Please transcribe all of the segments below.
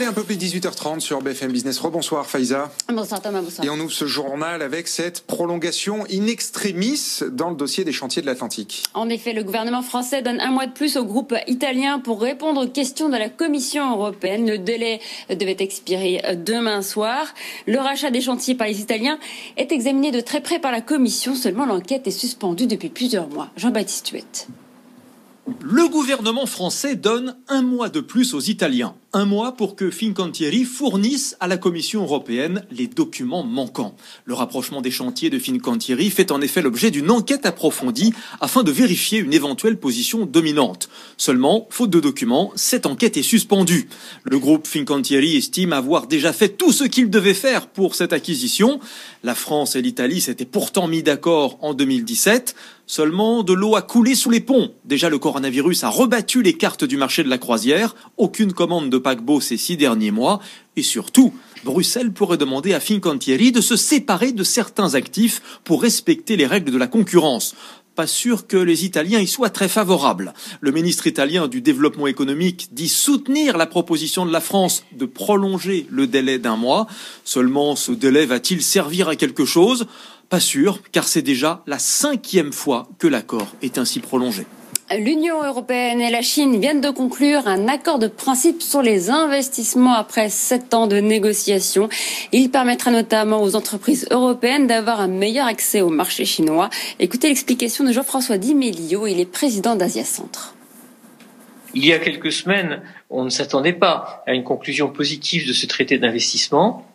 Allez, un peu plus de 18h30 sur BFM Business. Rebonsoir Faiza. Bonsoir Thomas, bonsoir. Et on ouvre ce journal avec cette prolongation in extremis dans le dossier des chantiers de l'Atlantique. En effet, le gouvernement français donne un mois de plus au groupe italien pour répondre aux questions de la Commission européenne. Le délai devait expirer demain soir. Le rachat des chantiers par les Italiens est examiné de très près par la Commission. Seulement, l'enquête est suspendue depuis plusieurs mois. Jean-Baptiste Huette. Le gouvernement français donne un mois de plus aux Italiens. Un mois pour que Fincantieri fournisse à la Commission européenne les documents manquants. Le rapprochement des chantiers de Fincantieri fait en effet l'objet d'une enquête approfondie afin de vérifier une éventuelle position dominante. Seulement, faute de documents, cette enquête est suspendue. Le groupe Fincantieri estime avoir déjà fait tout ce qu'il devait faire pour cette acquisition. La France et l'Italie s'étaient pourtant mis d'accord en 2017. Seulement, de l'eau a coulé sous les ponts. Déjà, le coronavirus a rebattu les cartes du marché de la croisière. Aucune commande de paquebot ces six derniers mois. Et surtout, Bruxelles pourrait demander à Fincantieri de se séparer de certains actifs pour respecter les règles de la concurrence pas sûr que les Italiens y soient très favorables. Le ministre italien du développement économique dit soutenir la proposition de la France de prolonger le délai d'un mois. Seulement, ce délai va-t-il servir à quelque chose? Pas sûr, car c'est déjà la cinquième fois que l'accord est ainsi prolongé. L'Union européenne et la Chine viennent de conclure un accord de principe sur les investissements après sept ans de négociations. Il permettra notamment aux entreprises européennes d'avoir un meilleur accès au marché chinois. Écoutez l'explication de Jean-François Di Melio, il est président d'Asia Centre. Il y a quelques semaines, on ne s'attendait pas à une conclusion positive de ce traité d'investissement.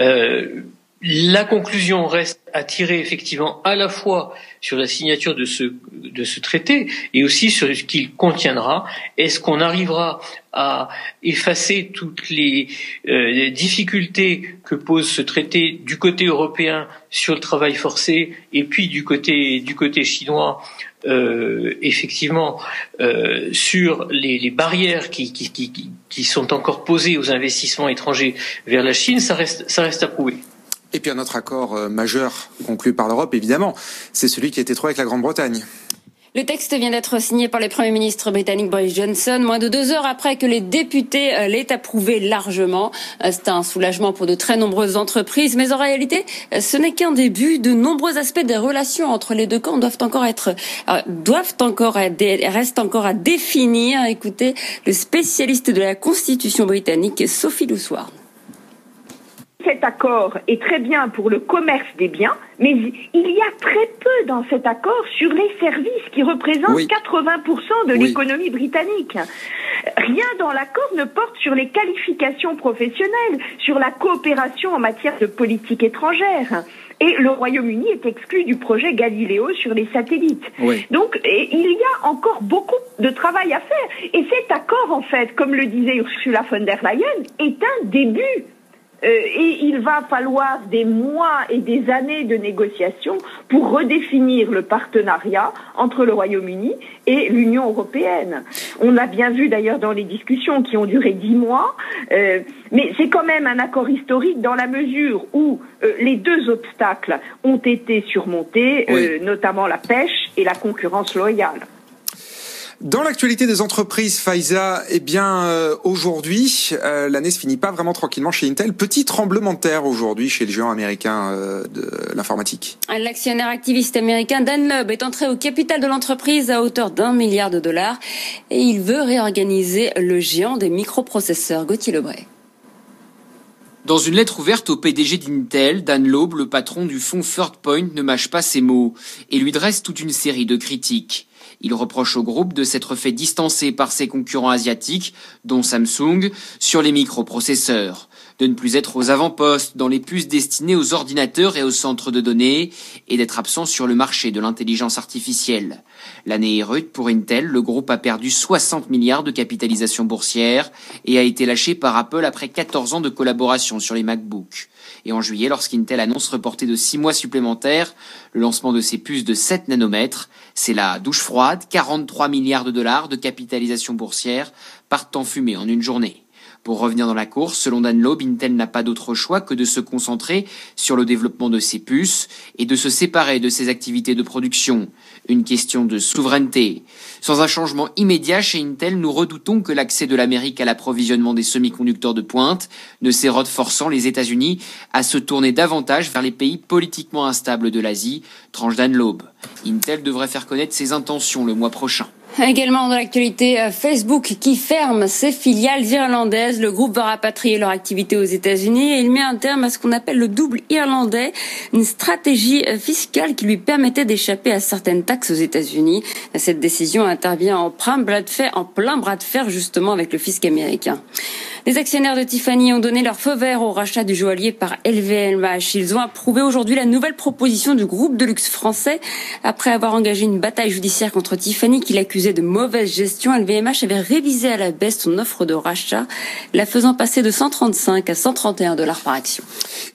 Euh, la conclusion reste à tirer effectivement à la fois sur la signature de ce, de ce traité et aussi sur ce qu'il contiendra. Est-ce qu'on arrivera à effacer toutes les, euh, difficultés que pose ce traité du côté européen sur le travail forcé et puis du côté, du côté chinois euh, effectivement euh, sur les, les barrières qui, qui, qui, qui, sont encore posées aux investissements étrangers vers la Chine, ça reste, ça reste à prouver. Et puis un autre accord euh, majeur conclu par l'Europe, évidemment, c'est celui qui a été trouvé avec la Grande-Bretagne. Le texte vient d'être signé par le Premier ministre britannique Boris Johnson, moins de deux heures après que les députés euh, l'aient approuvé largement. Euh, c'est un soulagement pour de très nombreuses entreprises, mais en réalité, ce n'est qu'un début. De nombreux aspects des relations entre les deux camps doivent encore être, doivent encore, restent encore à définir. Écoutez, le spécialiste de la Constitution britannique, Sophie Loussoir cet accord est très bien pour le commerce des biens, mais il y a très peu dans cet accord sur les services qui représentent 80% de l'économie britannique. Rien dans l'accord ne porte sur les qualifications professionnelles, sur la coopération en matière de politique étrangère. Et le Royaume-Uni est exclu du projet Galileo sur les satellites. Donc, il y a encore beaucoup de travail à faire. Et cet accord, en fait, comme le disait Ursula von der Leyen, est un début et il va falloir des mois et des années de négociations pour redéfinir le partenariat entre le Royaume-Uni et l'Union européenne. On l'a bien vu d'ailleurs dans les discussions qui ont duré dix mois, euh, mais c'est quand même un accord historique dans la mesure où euh, les deux obstacles ont été surmontés, notamment la pêche et la concurrence loyale. Dans l'actualité des entreprises, Faiza, eh bien euh, aujourd'hui, euh, l'année se finit pas vraiment tranquillement chez Intel. Petit tremblement de terre aujourd'hui chez le géant américain euh, de l'informatique. L'actionnaire activiste américain Dan Loeb est entré au capital de l'entreprise à hauteur d'un milliard de dollars et il veut réorganiser le géant des microprocesseurs. Gauthier Lebray. Dans une lettre ouverte au PDG d'Intel, Dan Loeb, le patron du fonds Third Point, ne mâche pas ses mots et lui dresse toute une série de critiques. Il reproche au groupe de s'être fait distancer par ses concurrents asiatiques, dont Samsung, sur les microprocesseurs, de ne plus être aux avant-postes dans les puces destinées aux ordinateurs et aux centres de données, et d'être absent sur le marché de l'intelligence artificielle. L'année est rude pour Intel, le groupe a perdu 60 milliards de capitalisation boursière et a été lâché par Apple après 14 ans de collaboration sur les MacBooks. Et en juillet, lorsqu'Intel annonce reporter de 6 mois supplémentaires le lancement de ses puces de 7 nanomètres, c'est la douche froide, 43 milliards de dollars de capitalisation boursière partent en fumée en une journée. Pour revenir dans la course, selon Dan Loeb, Intel n'a pas d'autre choix que de se concentrer sur le développement de ses puces et de se séparer de ses activités de production. Une question de souveraineté. Sans un changement immédiat chez Intel, nous redoutons que l'accès de l'Amérique à l'approvisionnement des semi-conducteurs de pointe ne s'érode forçant les États-Unis à se tourner davantage vers les pays politiquement instables de l'Asie, tranche Dan Loeb. Intel devrait faire connaître ses intentions le mois prochain. Également dans l'actualité, euh, Facebook qui ferme ses filiales irlandaises. Le groupe va rapatrier leur activité aux États-Unis et il met un terme à ce qu'on appelle le double irlandais, une stratégie euh, fiscale qui lui permettait d'échapper à certaines taxes aux États-Unis. Cette décision intervient en plein bras de fer, en plein bras de fer justement avec le fisc américain. Les actionnaires de Tiffany ont donné leur feu vert au rachat du joaillier par LVMH. Ils ont approuvé aujourd'hui la nouvelle proposition du groupe de luxe français. Après avoir engagé une bataille judiciaire contre Tiffany qui l'accusait de mauvaise gestion, LVMH avait révisé à la baisse son offre de rachat, la faisant passer de 135 à 131 dollars par action.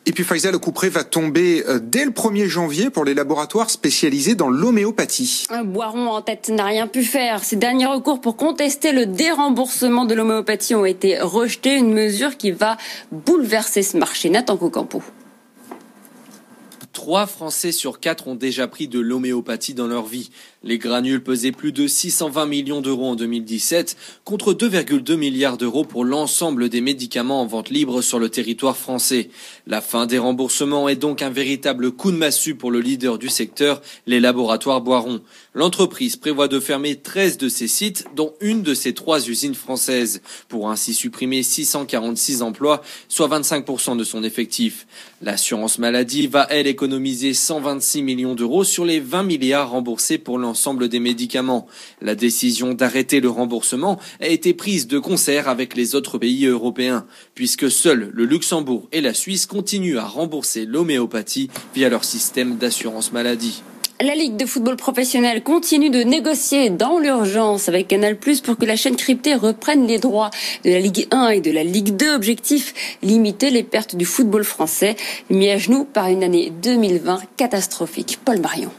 Et puis Faisal, le coup près va tomber euh, dès le 1er janvier pour les laboratoires spécialisés dans l'homéopathie. Un Boiron en tête n'a rien pu faire. Ses derniers recours pour contester le déremboursement de l'homéopathie ont été rejetés une mesure qui va bouleverser ce marché. Nathan Cocampo. Trois Français sur quatre ont déjà pris de l'homéopathie dans leur vie. Les granules pesaient plus de 620 millions d'euros en 2017 contre 2,2 milliards d'euros pour l'ensemble des médicaments en vente libre sur le territoire français. La fin des remboursements est donc un véritable coup de massue pour le leader du secteur, les laboratoires Boiron. L'entreprise prévoit de fermer 13 de ses sites, dont une de ses trois usines françaises, pour ainsi supprimer 646 emplois, soit 25% de son effectif. L'assurance maladie va, elle, économiser 126 millions d'euros sur les 20 milliards remboursés pour l'ensemble l'ensemble des médicaments. La décision d'arrêter le remboursement a été prise de concert avec les autres pays européens, puisque seuls le Luxembourg et la Suisse continuent à rembourser l'homéopathie via leur système d'assurance maladie. La Ligue de football professionnel continue de négocier dans l'urgence avec Canal+, pour que la chaîne cryptée reprenne les droits de la Ligue 1 et de la Ligue 2. Objectif, limiter les pertes du football français, mis à genoux par une année 2020 catastrophique. Paul Marion.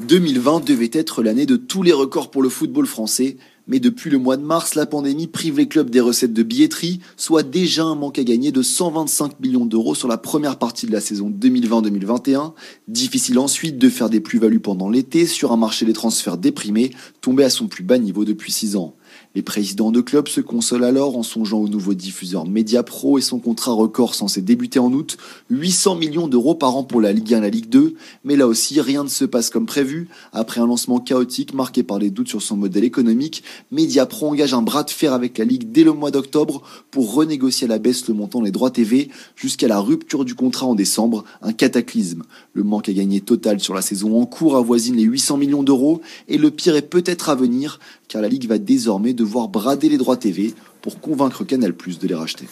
2020 devait être l'année de tous les records pour le football français, mais depuis le mois de mars, la pandémie prive les clubs des recettes de billetterie, soit déjà un manque à gagner de 125 millions d'euros sur la première partie de la saison 2020-2021. Difficile ensuite de faire des plus-values pendant l'été sur un marché des transferts déprimé, tombé à son plus bas niveau depuis 6 ans. Les présidents de clubs se consolent alors en songeant au nouveau diffuseur Mediapro et son contrat record censé débuter en août, 800 millions d'euros par an pour la Ligue 1 et la Ligue 2, mais là aussi rien ne se passe comme prévu. Après un lancement chaotique marqué par les doutes sur son modèle économique, Mediapro engage un bras de fer avec la Ligue dès le mois d'octobre pour renégocier à la baisse le montant des droits TV jusqu'à la rupture du contrat en décembre, un cataclysme. Le manque à gagner total sur la saison en cours avoisine les 800 millions d'euros et le pire est peut-être à venir car la Ligue va désormais devoir brader les droits TV pour convaincre Canal Plus de les racheter.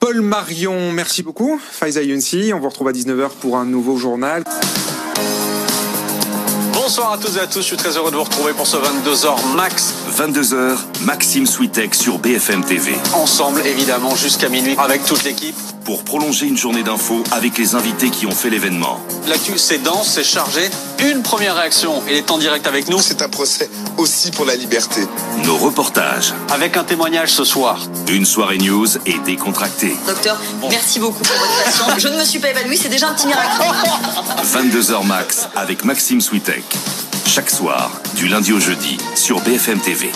Paul Marion, merci beaucoup. Faiza Younsi, on vous retrouve à 19h pour un nouveau journal. Bonsoir à tous et à tous, je suis très heureux de vous retrouver pour ce 22h max. 22h, Maxime Switek sur BFM TV. Ensemble, évidemment, jusqu'à minuit avec toute l'équipe. Pour prolonger une journée d'infos avec les invités qui ont fait l'événement. L'actu, c'est dense, c'est chargé. Une première réaction, il est en direct avec nous. C'est un procès aussi pour la liberté. Nos reportages. Avec un témoignage ce soir. Une soirée news et décontractée. Docteur, merci beaucoup pour votre patience. Je ne me suis pas évanouie, c'est déjà un petit miracle. 22h max avec Maxime Switek. Chaque soir, du lundi au jeudi, sur BFM TV.